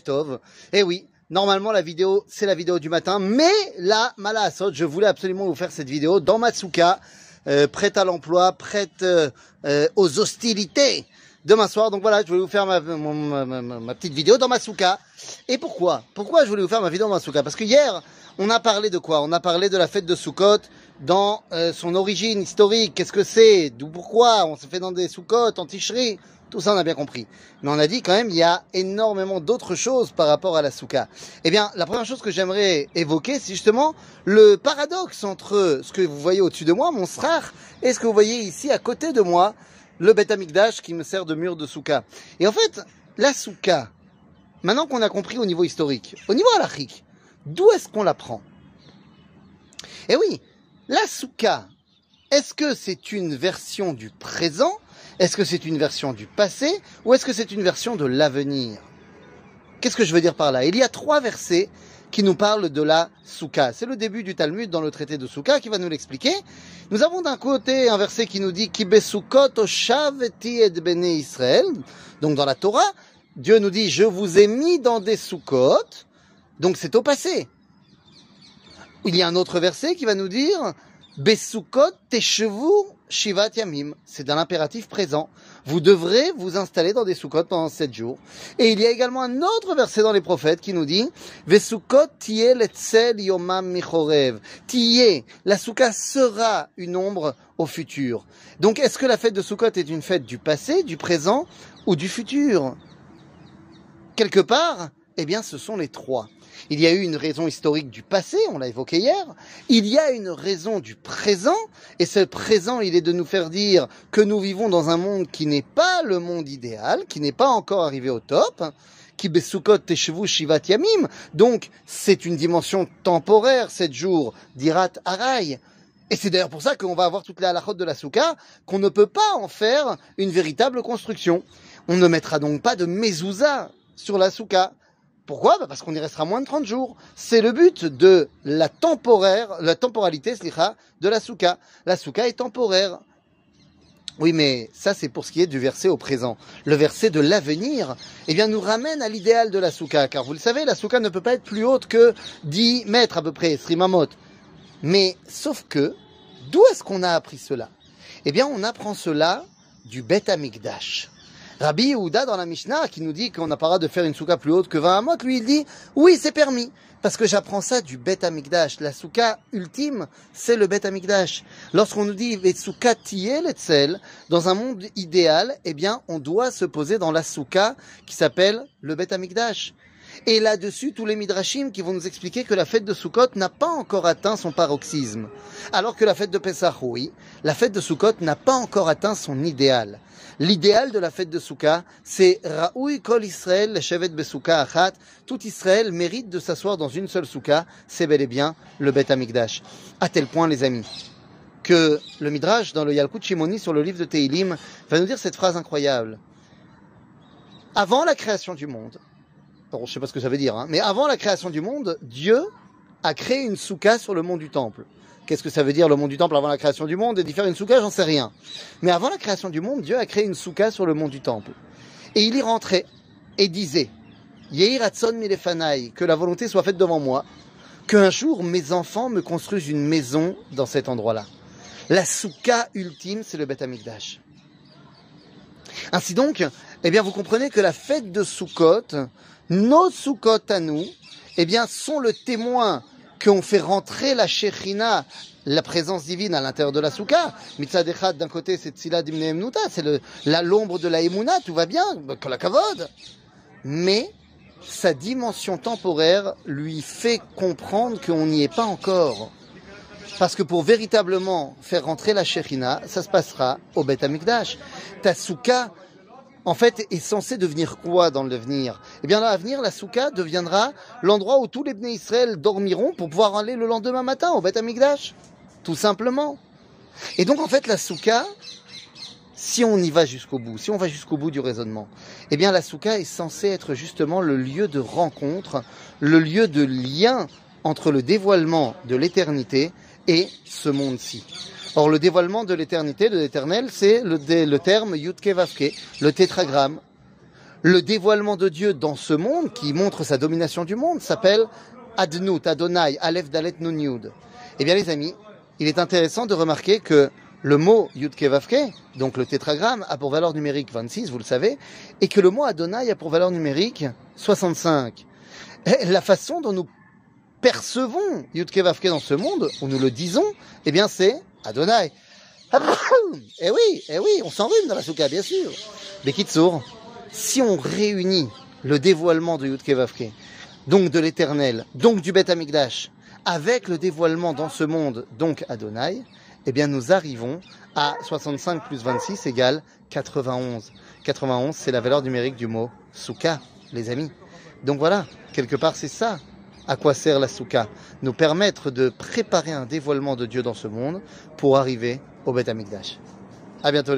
Tov. Eh oui, normalement la vidéo, c'est la vidéo du matin, mais là, Malasot, je voulais absolument vous faire cette vidéo dans Matsuka, euh, prête à l'emploi, prête euh, euh, aux hostilités demain soir. Donc voilà, je voulais vous faire ma petite vidéo dans Matsuka. Et pourquoi? Pourquoi je voulais vous faire ma vidéo dans Matsuka? Parce que hier, on a parlé de quoi? On a parlé de la fête de Sukkot dans son origine historique. Qu'est-ce que c'est? D'où pourquoi? On se fait dans des Sukkot, en ticherie tout ça, on a bien compris. Mais on a dit quand même, il y a énormément d'autres choses par rapport à la souka. Eh bien, la première chose que j'aimerais évoquer, c'est justement le paradoxe entre ce que vous voyez au-dessus de moi, mon srar, et ce que vous voyez ici à côté de moi, le Beth qui me sert de mur de souka. Et en fait, la souka, maintenant qu'on a compris au niveau historique, au niveau halachique, d'où est-ce qu'on la prend? Eh oui, la souka, est-ce que c'est une version du présent? Est-ce que c'est une version du passé? Ou est-ce que c'est une version de l'avenir? Qu'est-ce que je veux dire par là? Il y a trois versets qui nous parlent de la Souka. C'est le début du Talmud dans le traité de Souka qui va nous l'expliquer. Nous avons d'un côté un verset qui nous dit Israël. Donc dans la Torah, Dieu nous dit Je vous ai mis dans des Soukot. Donc c'est au passé. Il y a un autre verset qui va nous dire Besukot teshevu shivat yamim. C'est dans l'impératif présent. Vous devrez vous installer dans des soukot pendant sept jours. Et il y a également un autre verset dans les prophètes qui nous dit Vesukot tiye letzel yomam michorev. Tiye, la souka sera une ombre au futur. Donc est-ce que la fête de Sukkot est une fête du passé, du présent ou du futur? Quelque part, eh bien ce sont les trois. Il y a eu une raison historique du passé, on l'a évoqué hier. Il y a une raison du présent, et ce présent, il est de nous faire dire que nous vivons dans un monde qui n'est pas le monde idéal, qui n'est pas encore arrivé au top. Qui shivat yamim. Donc, c'est une dimension temporaire, sept jours, dirat aray. Et c'est d'ailleurs pour ça qu'on va avoir toutes les halakhot de la souka, qu'on ne peut pas en faire une véritable construction. On ne mettra donc pas de mezouza sur la souka. Pourquoi bah, Parce qu'on y restera moins de 30 jours. C'est le but de la temporaire, la temporalité de la souka. La souka est temporaire. Oui, mais ça, c'est pour ce qui est du verset au présent. Le verset de l'avenir, eh bien, nous ramène à l'idéal de la souka. Car vous le savez, la souka ne peut pas être plus haute que 10 mètres à peu près, srimamot. Mais, sauf que, d'où est-ce qu'on a appris cela? Eh bien, on apprend cela du Bet Amikdash. Rabbi Yehuda dans la Mishnah qui nous dit qu'on n'a pas droit de faire une souka plus haute que 20 amot, lui il dit oui c'est permis parce que j'apprends ça du Bet Amikdash. La souka ultime c'est le Bet Amikdash. Lorsqu'on nous dit les souka etzel dans un monde idéal, eh bien on doit se poser dans la souka qui s'appelle le Bet Amikdash. Et là-dessus, tous les midrashim qui vont nous expliquer que la fête de Sukkot n'a pas encore atteint son paroxysme. Alors que la fête de Pesach, oui, la fête de Sukkot n'a pas encore atteint son idéal. L'idéal de la fête de Sukkot, c'est Raoui Kol Israël, Shevet Besouka Achat. Tout Israël mérite de s'asseoir dans une seule Souka. C'est bel et bien le Bet Amikdash. À tel point, les amis, que le Midrash, dans le Yalkut Shimoni, sur le livre de Teilim, va nous dire cette phrase incroyable. Avant la création du monde, je je sais pas ce que ça veut dire, hein. mais avant la création du monde, Dieu a créé une souka sur le mont du temple. Qu'est-ce que ça veut dire le mont du temple avant la création du monde et d'y faire une souka, j'en sais rien. Mais avant la création du monde, Dieu a créé une souka sur le mont du temple. Et il y rentrait et disait, Yehiratson milefanaï, que la volonté soit faite devant moi, qu'un jour mes enfants me construisent une maison dans cet endroit-là. La souka ultime, c'est le Beth Amikdash. Ainsi donc, eh bien, vous comprenez que la fête de Sukkot nos Sukkot à nous, eh bien, sont le témoin qu'on fait rentrer la Shechina, la présence divine à l'intérieur de la Souka. Mitzad d'un côté, c'est Tzila Dimne c'est l'ombre de la Emuna, tout va bien, la Kavod. Mais, sa dimension temporaire lui fait comprendre qu'on n'y est pas encore. Parce que pour véritablement faire rentrer la Shechina, ça se passera au Bet Amikdash. Ta Souka, en fait, est censé devenir quoi dans l'avenir Eh bien, dans l'avenir, la souka deviendra l'endroit où tous les Bnei Israël dormiront pour pouvoir aller le lendemain matin au Beth Amikdash. Tout simplement. Et donc, en fait, la souka, si on y va jusqu'au bout, si on va jusqu'au bout du raisonnement, eh bien, la souka est censée être justement le lieu de rencontre, le lieu de lien entre le dévoilement de l'éternité et ce monde-ci. Or, le dévoilement de l'éternité, de l'éternel, c'est le, terme Yutke Vavke, le tétragramme. Le dévoilement de Dieu dans ce monde, qui montre sa domination du monde, s'appelle Adnut, Adonai, Aleph Dalet Nun Yud. Eh bien les amis, il est intéressant de remarquer que le mot Yud Kevavke, donc le tétragramme, a pour valeur numérique 26, vous le savez, et que le mot Adonai a pour valeur numérique 65. Et la façon dont nous percevons Yud Kevavke dans ce monde, où nous le disons, eh bien c'est Adonai. Eh oui, eh oui, on s'enrhume dans la souka, bien sûr. Mais Kitsour, si on réunit le dévoilement de Yud donc de l'éternel, donc du Beth Amikdash, avec le dévoilement dans ce monde, donc Adonai, eh bien nous arrivons à 65 plus 26 égale 91. 91, c'est la valeur numérique du mot souka, les amis. Donc voilà, quelque part c'est ça à quoi sert la souka. Nous permettre de préparer un dévoilement de Dieu dans ce monde pour arriver au Beth Amikdash. À bientôt.